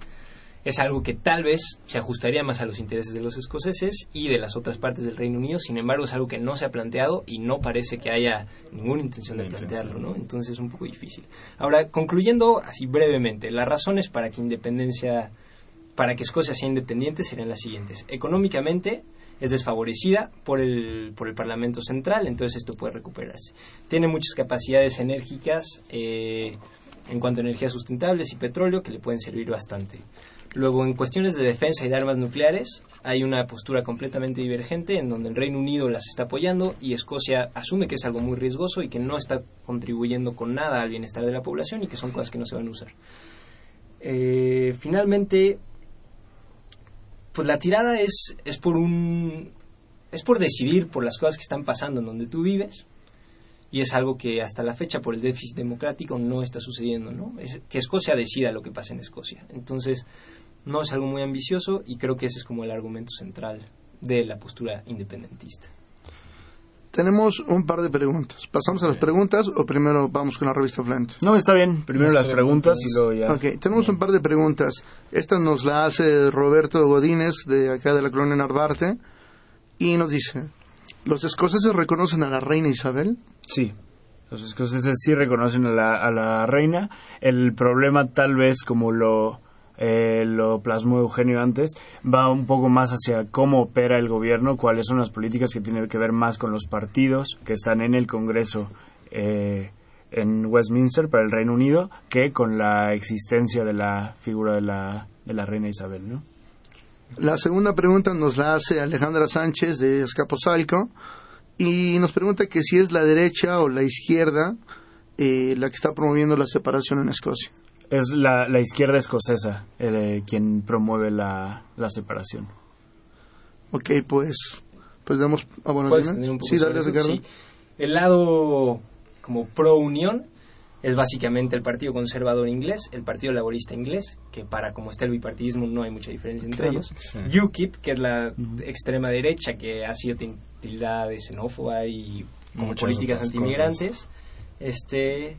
Es algo que tal vez se ajustaría más a los intereses de los escoceses y de las otras partes del Reino Unido, sin embargo es algo que no se ha planteado y no parece que haya ninguna intención de plantearlo, ¿no? Entonces es un poco difícil. Ahora, concluyendo así brevemente, las razones para que independencia para que Escocia sea independiente serían las siguientes. Económicamente es desfavorecida por el, por el Parlamento Central, entonces esto puede recuperarse. Tiene muchas capacidades enérgicas eh, en cuanto a energías sustentables y petróleo que le pueden servir bastante. Luego, en cuestiones de defensa y de armas nucleares, hay una postura completamente divergente en donde el Reino Unido las está apoyando y Escocia asume que es algo muy riesgoso y que no está contribuyendo con nada al bienestar de la población y que son cosas que no se van a usar. Eh, finalmente, pues la tirada es, es por un es por decidir por las cosas que están pasando en donde tú vives y es algo que hasta la fecha por el déficit democrático no está sucediendo, ¿no? Es que Escocia decida lo que pasa en Escocia. Entonces, no es algo muy ambicioso y creo que ese es como el argumento central de la postura independentista. Tenemos un par de preguntas. ¿Pasamos a las preguntas o primero vamos con la revista Flint? No, está bien. Primero las preguntas y luego ya. Ok, tenemos un par de preguntas. Esta nos la hace Roberto Godínez, de acá de la colonia Narvarte, y nos dice, ¿los escoceses reconocen a la reina Isabel? Sí. Los escoceses sí reconocen a la, a la reina. El problema tal vez como lo eh, lo plasmó Eugenio antes, va un poco más hacia cómo opera el gobierno, cuáles son las políticas que tienen que ver más con los partidos que están en el Congreso eh, en Westminster para el Reino Unido que con la existencia de la figura de la, de la reina Isabel, ¿no? La segunda pregunta nos la hace Alejandra Sánchez de Escaposalco y nos pregunta que si es la derecha o la izquierda eh, la que está promoviendo la separación en Escocia es la, la izquierda escocesa eh, quien promueve la, la, separación. Ok, pues, pues damos... Ah, bueno, ¿Puedes tener un poco sí, dale, Ricardo. Sí. El lado como pro-unión es básicamente el Partido Conservador inglés, el Partido Laborista inglés, que para como está el bipartidismo no hay mucha diferencia entre claro, ellos. Sí. UKIP, que es la uh -huh. extrema derecha, que ha sido tildada de xenófoba y como políticas antimigrantes. Este,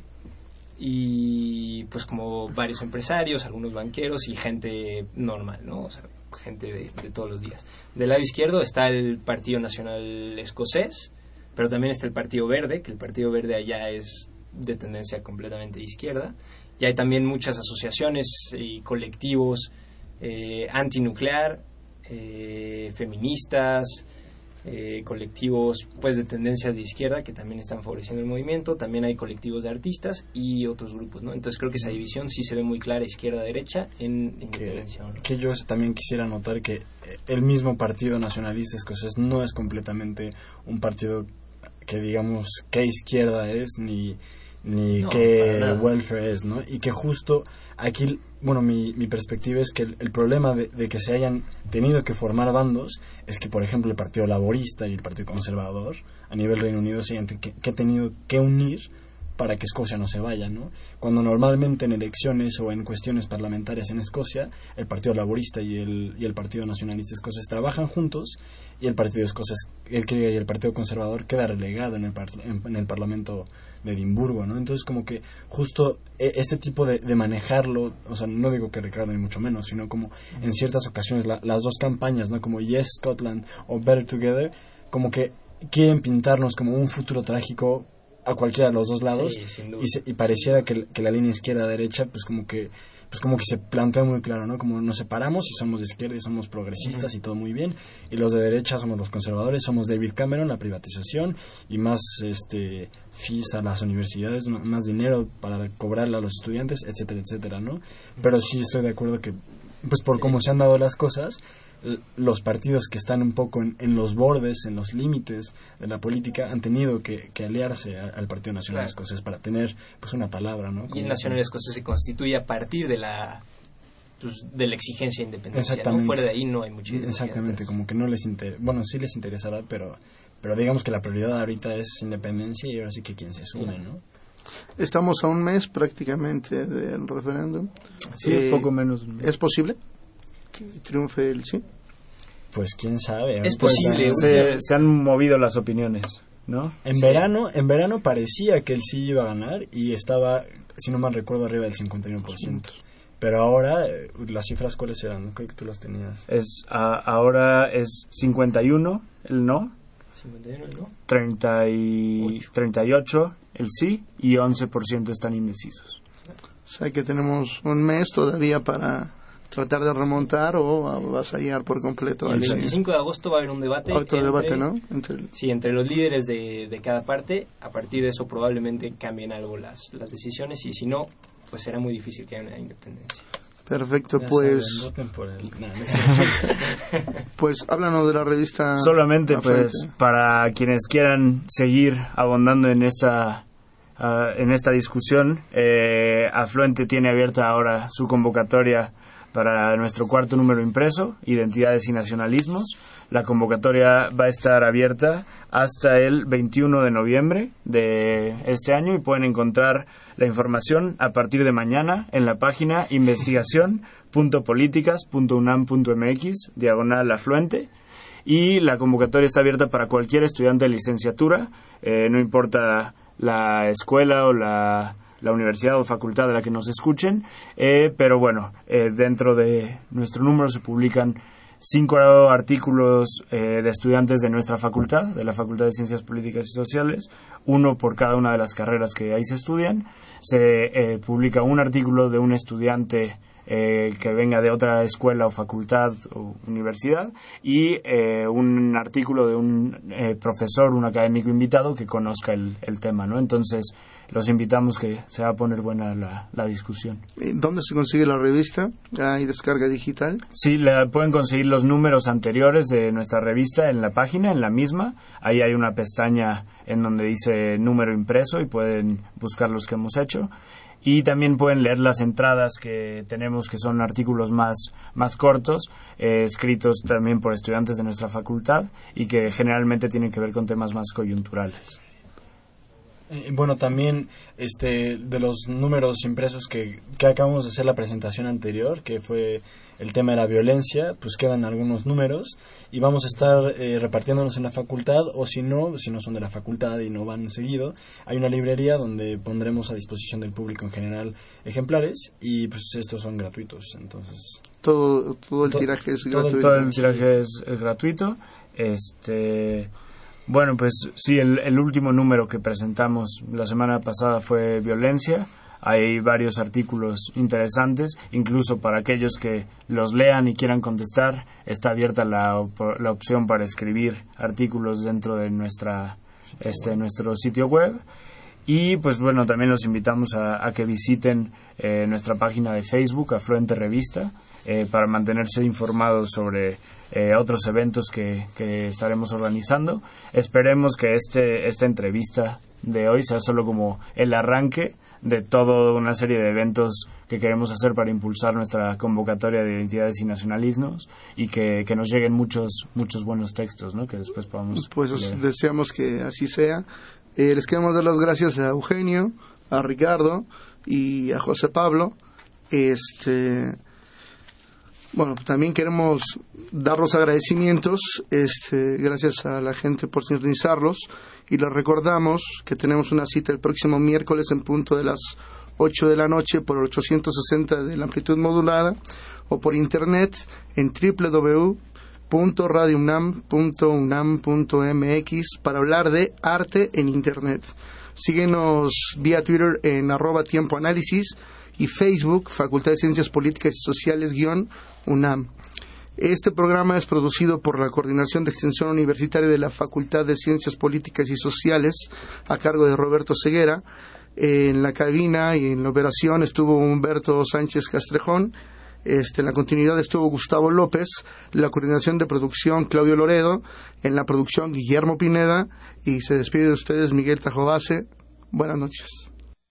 y pues como varios empresarios, algunos banqueros y gente normal, ¿no? O sea, gente de, todos los días. Del lado izquierdo está el Partido Nacional Escocés, pero también está el Partido Verde, que el Partido Verde allá es de tendencia completamente izquierda. Y hay también muchas asociaciones y colectivos eh, antinuclear, eh, feministas, eh, colectivos pues de tendencias de izquierda que también están favoreciendo el movimiento, también hay colectivos de artistas y otros grupos, ¿no? Entonces creo que esa división sí se ve muy clara izquierda-derecha en independencia. Que, ¿no? que yo también quisiera notar que el mismo partido nacionalista escocés no es completamente un partido que digamos qué izquierda es ni ni no, qué welfare es, ¿no? Y que justo aquí, bueno, mi, mi perspectiva es que el, el problema de, de, que se hayan tenido que formar bandos es que, por ejemplo, el Partido Laborista y el Partido Conservador a nivel Reino Unido se hayan que, que tenido que unir para que Escocia no se vaya, ¿no? Cuando normalmente en elecciones o en cuestiones parlamentarias en Escocia, el Partido Laborista y el, y el Partido Nacionalista Escocés trabajan juntos y el Partido Escocés, el, que el Partido Conservador queda relegado en el, en, el Parlamento de Edimburgo, ¿no? Entonces como que justo e, este tipo de, de, manejarlo, o sea, no digo que Ricardo ni mucho menos, sino como en ciertas ocasiones las dos campañas, ¿no? Como Yes Scotland o Better Together, como que quieren pintarnos como un futuro trágico a cualquiera de los dos lados y, y, pareciera que, que, la línea izquierda derecha pues como que pues como que se plantea muy claro no como nos separamos y somos de izquierda y somos progresistas y todo muy bien. Y los de derecha somos los conservadores somos David Cameron la privatización y más este fees a las universidades más dinero para cobrarle a los estudiantes etcétera etcétera no pero sí estoy de acuerdo que pues por cómo se han dado las cosas los partidos que están un poco en, los bordes, en los límites de la política, han tenido que, aliarse al Partido Nacional Escocés para tener pues una palabra, ¿no? y el Nacional Escocés se constituye a partir de la pues, de la exigencia de independencia, ¿no? Fuera de ahí no hay mucha Exactamente, como que no les interesa, bueno, sí les interesará, pero pero digamos que la prioridad ahorita es independencia y ahora sí que quien se sume, ¿no? Estamos a un mes prácticamente del referéndum. Sí, es poco menos. ¿Es posible triunfe el sí? Pues quién sabe. Es posible. Se, han movido las opiniones, ¿no? En verano, en verano parecía que el sí iba a ganar y estaba, si no mal recuerdo, arriba del 51%. Pero ahora, eh, ¿las cifras cuáles eran? Creo que tú las tenías. Es, ahora es 51 el no. 51 el no. 30 y 38 el sí y 11% están indecisos. O sea que tenemos un mes todavía para tratar de remontar o avasallar por completo. El 25 de agosto va a haber un debate. Otro debate, ¿no? Sí, entre los líderes de, de, cada parte. A partir de eso probablemente cambien algo las, las decisiones y si no, pues será muy difícil que haya una independencia. Perfecto, pues. pues háblanos de la revista. Solamente, pues, para quienes quieran seguir abondando en esta. Ah, en esta discusión, eh, Afluente tiene abierta ahora su convocatoria para nuestro cuarto número impreso, Identidades y Nacionalismos. La convocatoria va a estar abierta hasta el 21 de noviembre de este año y pueden encontrar la información a partir de mañana en la página investigación.políticas.unam.mx, diagonal afluente. Y la convocatoria está abierta para cualquier estudiante de licenciatura, eh, no importa la escuela o la la universidad o facultad de la que nos escuchen, eh, pero bueno, eh, dentro de nuestro número se publican cinco artículos eh, de estudiantes de nuestra facultad, de la Facultad de Ciencias Políticas y Sociales, uno por cada una de las carreras que ahí se estudian. Se publica un artículo de un estudiante que venga de otra escuela o facultad o universidad y un artículo de un profesor, un académico invitado que conozca el, el tema, ¿no? Entonces, los invitamos que se va a poner buena la, la discusión. ¿Dónde se consigue la revista? ¿Hay descarga digital? Sí, la, pueden conseguir los números anteriores de nuestra revista en la página, en la misma. Ahí hay una pestaña en donde dice número impreso y pueden buscar los que hemos hecho. Y también pueden leer las entradas que tenemos, que son artículos más, más cortos, eh, escritos también por estudiantes de nuestra facultad y que generalmente tienen que ver con temas más coyunturales. Eh, bueno, también este, de los números impresos que, que acabamos de hacer la presentación anterior, que fue el tema de la violencia, pues quedan algunos números y vamos a estar eh, repartiéndonos en la facultad o si no, si no son de la facultad y no van seguido, hay una librería donde pondremos a disposición del público en general ejemplares y pues estos son gratuitos, entonces... Todo, todo el tiraje es gratuito. Todo, el tiraje es, es gratuito. Este bueno, pues sí, el, último número que presentamos la semana pasada fue violencia. Hay varios artículos interesantes, incluso para aquellos que los lean y quieran contestar, está abierta la, la opción para escribir artículos dentro de nuestra, este, nuestro sitio web. Y pues bueno, también los invitamos a, que visiten eh, nuestra página de Facebook, Afluente Revista, eh, para mantenerse informados sobre eh, otros eventos que, que, estaremos organizando. Esperemos que este, esta entrevista de hoy sea solo como el arranque de toda una serie de eventos que queremos hacer para impulsar nuestra convocatoria de identidades y nacionalismos y que, que nos lleguen muchos muchos buenos textos ¿no? que después podamos pues deseamos que así sea eh, les queremos dar las gracias a Eugenio a Ricardo y a José Pablo este bueno, también queremos dar los agradecimientos, este, gracias a la gente por sintonizarlos y les recordamos que tenemos una cita el próximo miércoles en punto de las 8 de la noche por 860 de la amplitud modulada o por internet en www.radiounam.unam.mx para hablar de arte en internet. Síguenos vía Twitter en arroba tiempo análisis y Facebook, Facultad de Ciencias Políticas y Sociales, guion UNAM. Este programa es producido por la Coordinación de Extensión Universitaria de la Facultad de Ciencias Políticas y Sociales, a cargo de Roberto Ceguera. En la cabina y en la operación estuvo Humberto Sánchez Castrejón. Este, en la continuidad estuvo Gustavo López, la coordinación de producción Claudio Loredo, en la producción Guillermo Pineda y se despide de ustedes Miguel Tajobase. Buenas noches.